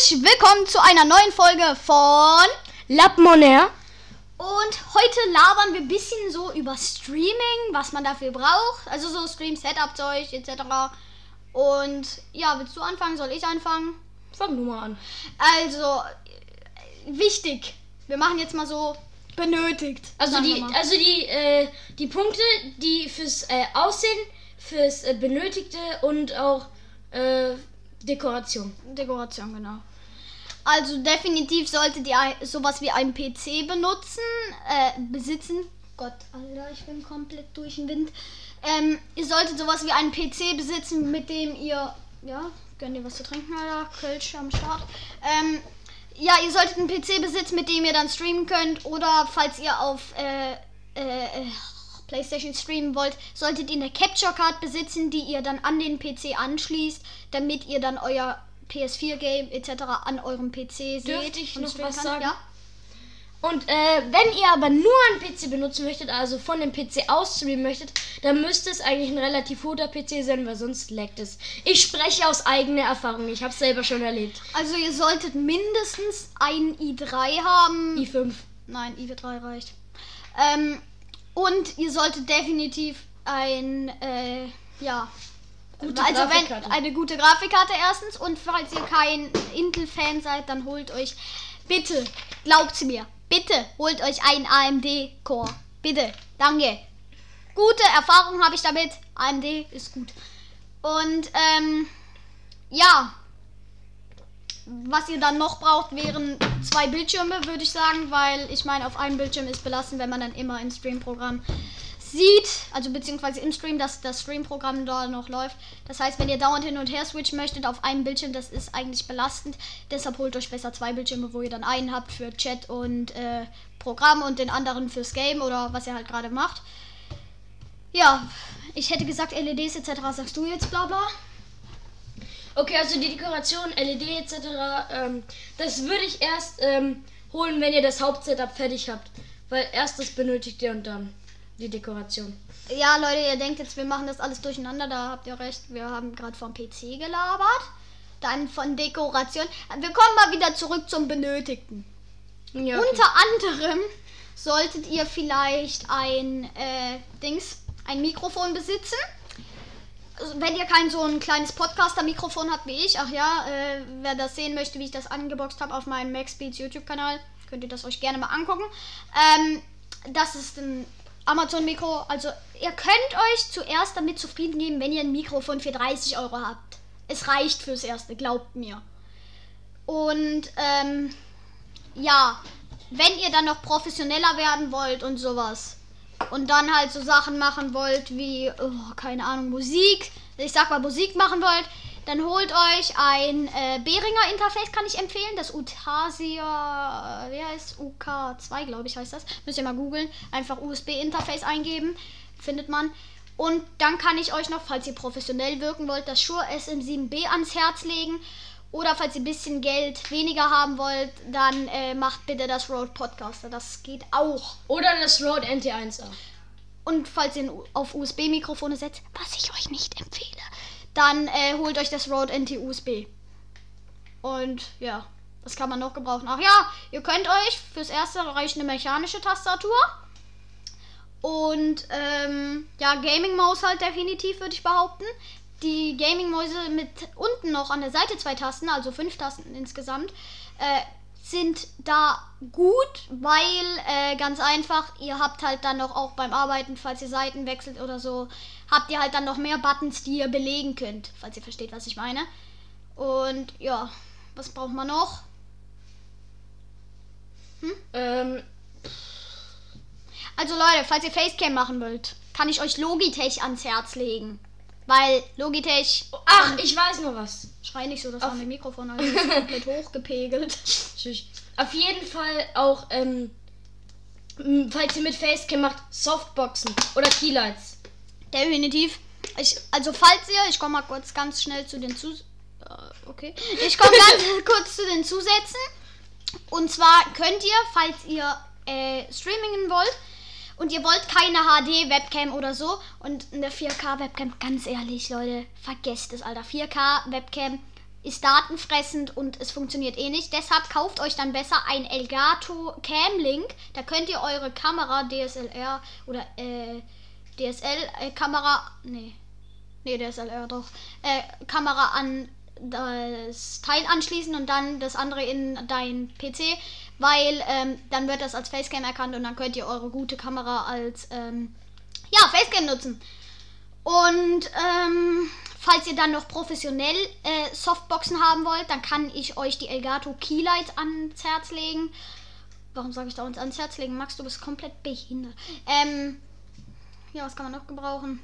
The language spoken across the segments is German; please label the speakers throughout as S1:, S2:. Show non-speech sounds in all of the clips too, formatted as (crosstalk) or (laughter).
S1: herzlich willkommen zu einer neuen Folge von
S2: Lapmoner.
S1: Und heute labern wir ein bisschen so über Streaming, was man dafür braucht. Also so Stream-Setup-Zeug etc. Und ja, willst du anfangen? Soll ich anfangen?
S2: Fang du mal an.
S1: Also, äh, wichtig. Wir machen jetzt mal so benötigt.
S2: Also die, also die, äh, die Punkte, die fürs äh, Aussehen, fürs äh, Benötigte und auch äh, Dekoration.
S1: Dekoration, genau. Also definitiv solltet ihr sowas wie einen PC benutzen, äh, besitzen. Gott, Alter, ich bin komplett durch den Wind. Ähm, ihr solltet sowas wie einen PC besitzen, mit dem ihr, ja, gönnt ihr was zu trinken, Alter, Kölsch am Start. Ähm, ja, ihr solltet einen PC besitzen, mit dem ihr dann streamen könnt. Oder falls ihr auf äh, äh, äh, PlayStation streamen wollt, solltet ihr eine Capture Card besitzen, die ihr dann an den PC anschließt, damit ihr dann euer PS4-Game etc. an eurem PC seht.
S2: Dürfte ich noch was
S1: kann.
S2: sagen?
S1: Ja?
S2: Und äh, wenn ihr aber nur einen PC benutzen möchtet, also von dem PC aus streamen möchtet, dann müsste es eigentlich ein relativ guter PC sein, weil sonst leckt es. Ich spreche aus eigener Erfahrung. Ich habe es selber schon erlebt.
S1: Also ihr solltet mindestens einen i3 haben.
S2: i5.
S1: Nein, i3 reicht. Ähm, und ihr solltet definitiv ein, äh, ja.
S2: Gute
S1: also wenn eine gute Grafikkarte erstens und falls ihr kein Intel-Fan seid, dann holt euch bitte, glaubt mir, bitte holt euch einen AMD Core. Bitte, danke. Gute Erfahrung habe ich damit. AMD ist gut. Und ähm, ja, was ihr dann noch braucht, wären zwei Bildschirme, würde ich sagen, weil ich meine, auf einem Bildschirm ist belastend, wenn man dann immer im Stream-Programm sieht, also beziehungsweise im Stream, dass das Stream-Programm da noch läuft. Das heißt, wenn ihr dauernd hin und her switchen möchtet auf einem Bildschirm, das ist eigentlich belastend. Deshalb holt euch besser zwei Bildschirme, wo ihr dann einen habt für Chat und äh, Programm und den anderen fürs Game oder was ihr halt gerade macht. Ja, ich hätte gesagt LEDs etc. Sagst du jetzt bla bla?
S2: Okay, also die Dekoration, LED etc., ähm, das würde ich erst ähm, holen, wenn ihr das Hauptsetup fertig habt. Weil erst das benötigt ihr und dann die Dekoration.
S1: Ja, Leute, ihr denkt jetzt, wir machen das alles durcheinander. Da habt ihr recht. Wir haben gerade vom PC gelabert. Dann von Dekoration. Wir kommen mal wieder zurück zum Benötigten.
S2: Ja,
S1: Unter anderem solltet ihr vielleicht ein äh, Dings, ein Mikrofon besitzen. Also, wenn ihr kein so ein kleines Podcaster-Mikrofon habt wie ich, ach ja, äh, wer das sehen möchte, wie ich das angeboxt habe auf meinem MaxBeats YouTube-Kanal, könnt ihr das euch gerne mal angucken. Ähm, das ist ein Amazon-Mikro. Also ihr könnt euch zuerst damit zufrieden geben, wenn ihr ein Mikrofon für 30 Euro habt. Es reicht fürs Erste, glaubt mir. Und ähm, ja, wenn ihr dann noch professioneller werden wollt und sowas und dann halt so Sachen machen wollt wie, oh, keine Ahnung, Musik, ich sag mal Musik machen wollt, dann holt euch ein äh, Behringer Interface, kann ich empfehlen, das Utasia, wie heißt UK2, glaube ich, heißt das. Müsst ihr mal googeln, einfach USB-Interface eingeben, findet man. Und dann kann ich euch noch, falls ihr professionell wirken wollt, das Shure SM7B ans Herz legen. Oder falls ihr ein bisschen Geld weniger haben wollt, dann äh, macht bitte das Rode Podcaster. Das geht auch.
S2: Oder das Rode NT1A.
S1: Und falls ihr auf USB-Mikrofone setzt, was ich euch nicht empfehle, dann äh, holt euch das Rode NT-USB. Und ja, das kann man noch gebrauchen. Ach ja, ihr könnt euch fürs Erste reicht eine mechanische Tastatur. Und ähm, ja, Gaming-Maus halt definitiv, würde ich behaupten. Die Gaming-Mäuse mit unten noch an der Seite zwei Tasten, also fünf Tasten insgesamt, äh, sind da gut, weil äh, ganz einfach, ihr habt halt dann noch auch beim Arbeiten, falls ihr Seiten wechselt oder so, habt ihr halt dann noch mehr Buttons, die ihr belegen könnt, falls ihr versteht, was ich meine. Und ja, was braucht man noch?
S2: Ähm,
S1: Also Leute, falls ihr Facecam machen wollt, kann ich euch Logitech ans Herz legen. Weil Logitech.
S2: ach, ich weiß noch was.
S1: Schrei nicht so, das war mein (laughs) Mikrofon also ist komplett hochgepegelt.
S2: Auf jeden Fall auch, ähm, falls ihr mit Facecam macht, Softboxen oder Keylights.
S1: Definitiv. Ich, also falls ihr, ich komme mal kurz ganz schnell zu den Zus... Äh, okay. Ich komme ganz (laughs) kurz zu den Zusätzen. Und zwar könnt ihr, falls ihr äh, streamingen wollt und ihr wollt keine HD-Webcam oder so und eine 4K-Webcam, ganz ehrlich, Leute, vergesst es, Alter. 4K-Webcam ist datenfressend und es funktioniert eh nicht. Deshalb kauft euch dann besser ein Elgato Cam Link. Da könnt ihr eure Kamera DSLR oder äh, DSL äh, nee nee DSLR doch äh, Kamera an das Teil anschließen und dann das andere in dein PC, weil ähm, dann wird das als Facecam erkannt und dann könnt ihr eure gute Kamera als ähm, ja Facecam nutzen. Und ähm, falls ihr dann noch professionell äh, Softboxen haben wollt, dann kann ich euch die Elgato Keylight ans Herz legen. Warum sage ich da uns ans Herz legen? Max, du bist komplett behindert. Ähm, ja, was kann man noch gebrauchen?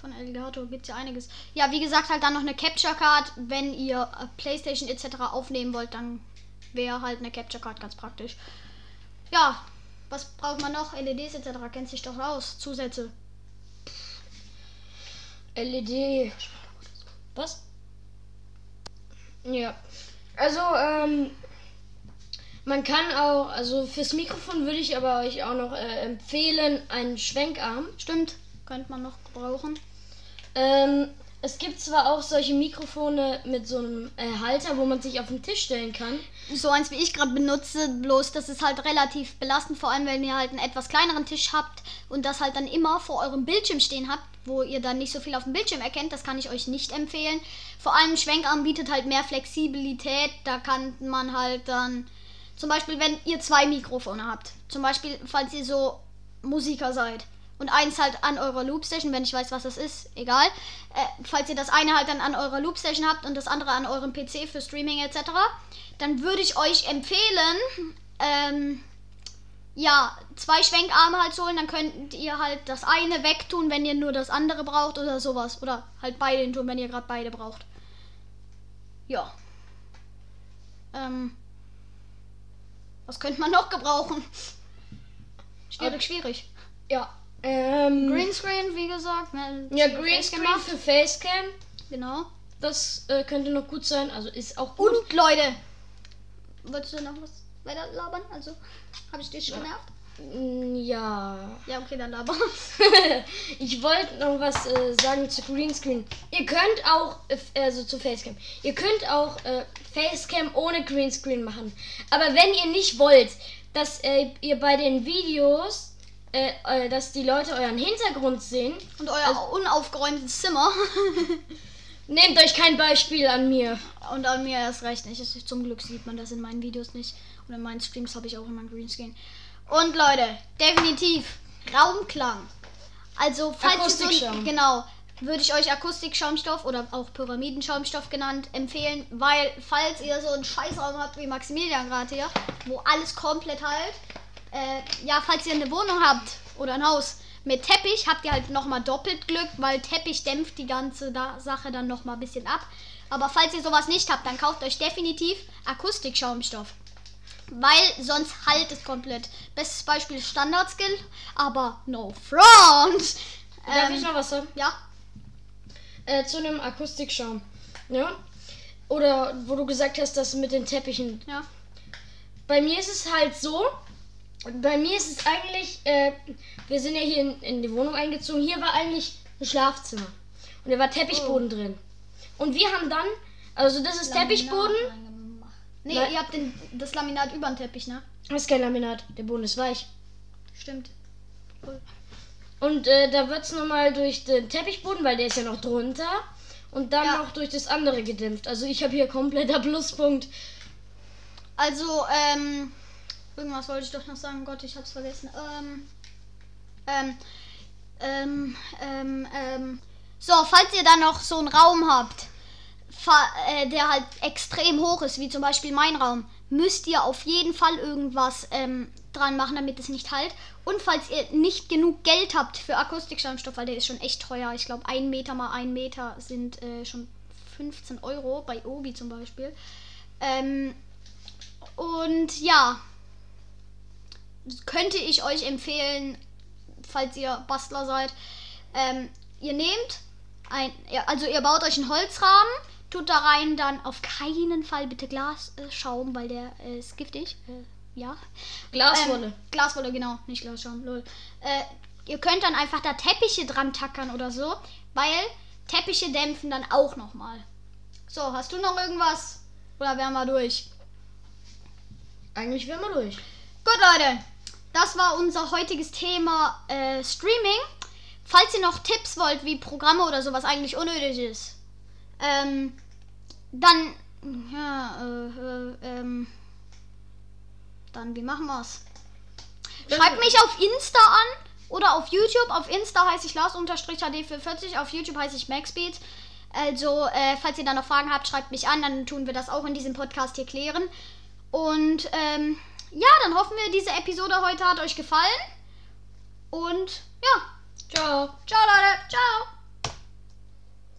S1: Von Elgato gibt es ja einiges. Ja, wie gesagt, halt dann noch eine Capture Card. Wenn ihr äh, Playstation etc. aufnehmen wollt, dann wäre halt eine Capture Card ganz praktisch. Ja, was braucht man noch? LEDs etc. kennt sich doch aus. Zusätze.
S2: LED. Was? Ja. Also, ähm, man kann auch, also fürs Mikrofon würde ich aber euch auch noch äh, empfehlen, einen Schwenkarm.
S1: Stimmt, könnte man noch brauchen.
S2: Ähm, es gibt zwar auch solche Mikrofone mit so einem äh, Halter, wo man sich auf den Tisch stellen kann.
S1: So eins wie ich gerade benutze, bloß das ist halt relativ belastend, vor allem wenn ihr halt einen etwas kleineren Tisch habt und das halt dann immer vor eurem Bildschirm stehen habt, wo ihr dann nicht so viel auf dem Bildschirm erkennt. Das kann ich euch nicht empfehlen. Vor allem Schwenkarm bietet halt mehr Flexibilität. Da kann man halt dann zum Beispiel, wenn ihr zwei Mikrofone habt, zum Beispiel, falls ihr so Musiker seid und eins halt an eurer Loopstation, wenn ich weiß, was das ist, egal. Äh, falls ihr das eine halt dann an eurer Loopstation habt und das andere an eurem PC für Streaming etc., dann würde ich euch empfehlen, ähm, ja, zwei Schwenkarme halt zu holen, dann könnt ihr halt das eine wegtun, wenn ihr nur das andere braucht oder sowas. Oder halt beide tun, wenn ihr gerade beide braucht. Ja. Ähm, was könnte man noch gebrauchen? Schwierig,
S2: Okay.
S1: schwierig.
S2: Ja. Ähm,
S1: Greenscreen, wie gesagt. Ne,
S2: ja,
S1: für
S2: Greenscreen
S1: Facecam
S2: für Facecam.
S1: Genau.
S2: Das äh, könnte noch gut sein. Also ist auch gut.
S1: Und Leute, wolltest du noch was weiter labern? Also, habe ich dich schon genervt?
S2: Ja.
S1: Ja, okay, dann laber. (laughs)
S2: ich wollte noch was äh, sagen zu Greenscreen. Ihr könnt auch, äh, also zu Facecam, ihr könnt auch äh, Facecam ohne Greenscreen machen. Aber wenn ihr nicht wollt, dass äh, ihr bei den Videos, äh, äh, dass die Leute euren Hintergrund sehen,
S1: Und euer unaufgeräumtes Zimmer. (laughs)
S2: nehmt euch kein Beispiel an mir.
S1: Und an mir erst recht nicht. Zum Glück sieht man das in meinen Videos nicht. Und in meinen Streams habe ich auch immer einen Greenscreen. Und Leute, definitiv Raumklang. Also, falls ihr so genau, würde ich euch Akustikschaumstoff oder auch Pyramidenschaumstoff genannt empfehlen, weil falls ihr so einen Scheißraum habt wie Maximilian gerade hier, wo alles komplett halt, äh, ja, falls ihr eine Wohnung habt oder ein Haus mit Teppich, habt ihr halt nochmal doppelt Glück, weil Teppich dämpft die ganze da Sache dann nochmal ein bisschen ab. Aber falls ihr sowas nicht habt, dann kauft euch definitiv Akustikschaumstoff. Weil sonst halt es komplett. Bestes Beispiel ist Standard-Skill, aber no front.
S2: Darf ich
S1: Ähm,
S2: noch was sagen?
S1: ja,
S2: Äh, zu einem Akustikschaum. Ja? Oder wo du gesagt hast, dass mit den Teppichen
S1: ja.
S2: bei mir ist es halt so, bei mir ist es eigentlich, äh, wir sind ja hier in, in die Wohnung eingezogen, hier war eigentlich ein Schlafzimmer. Und da war Teppichboden
S1: Oh.
S2: drin. Und wir haben dann, also das ist Teppichboden,
S1: Laminat reingemacht. Nee,
S2: Nein.
S1: ihr habt den, das Laminat über den Teppich, ne?
S2: das ist kein Laminat, der Boden ist weich.
S1: Stimmt. Cool.
S2: Und äh, da wird es nochmal durch den Teppichboden, weil der ist ja noch drunter. Und dann
S1: Ja.
S2: noch durch das andere gedämpft. Also ich habe hier kompletter Pluspunkt.
S1: Also, ähm, irgendwas wollte ich doch noch sagen. Gott, ich hab's vergessen. Ähm, ähm, ähm, ähm, ähm. So, falls ihr dann noch so einen Raum habt, der halt extrem hoch ist, wie zum Beispiel mein Raum, müsst ihr auf jeden Fall irgendwas ähm, dran machen, damit es nicht halt. Und falls ihr nicht genug Geld habt für Akustikschaumstoff, weil der ist schon echt teuer. Ich glaube, ein Meter mal ein Meter sind äh, schon 15 Euro bei Obi zum Beispiel. Ähm, und ja, könnte ich euch empfehlen, falls ihr Bastler seid. Ähm, ihr nehmt ein, also ihr baut euch einen Holzrahmen, tut da rein dann auf keinen Fall bitte Glasschaum, äh, weil der äh, ist giftig. Äh, ja.
S2: Glaswolle.
S1: Ähm, Glaswolle, genau, nicht Glasschaum, lol. Äh, ihr könnt dann einfach da Teppiche dran tackern oder so, weil Teppiche dämpfen dann auch nochmal. So, hast du noch irgendwas? Oder wären wir durch?
S2: Eigentlich wären wir durch.
S1: Gut, Leute. Das war unser heutiges Thema äh, Streaming. Falls ihr noch Tipps wollt, wie Programme oder sowas eigentlich unnötig ist, ähm, dann, ja, äh, äh, ähm, dann, wie machen wir's? Schreibt mich auf Insta an oder auf YouTube. Auf Insta heiße ich Lars-HD440, auf YouTube heiße ich Maxbeat. Also, äh, falls ihr da noch Fragen habt, schreibt mich an, dann tun wir das auch in diesem Podcast hier klären. Und ähm, ja, dann hoffen wir, diese Episode heute hat euch gefallen. Und ja,
S2: Ciao.
S1: ciao Leute, ciao.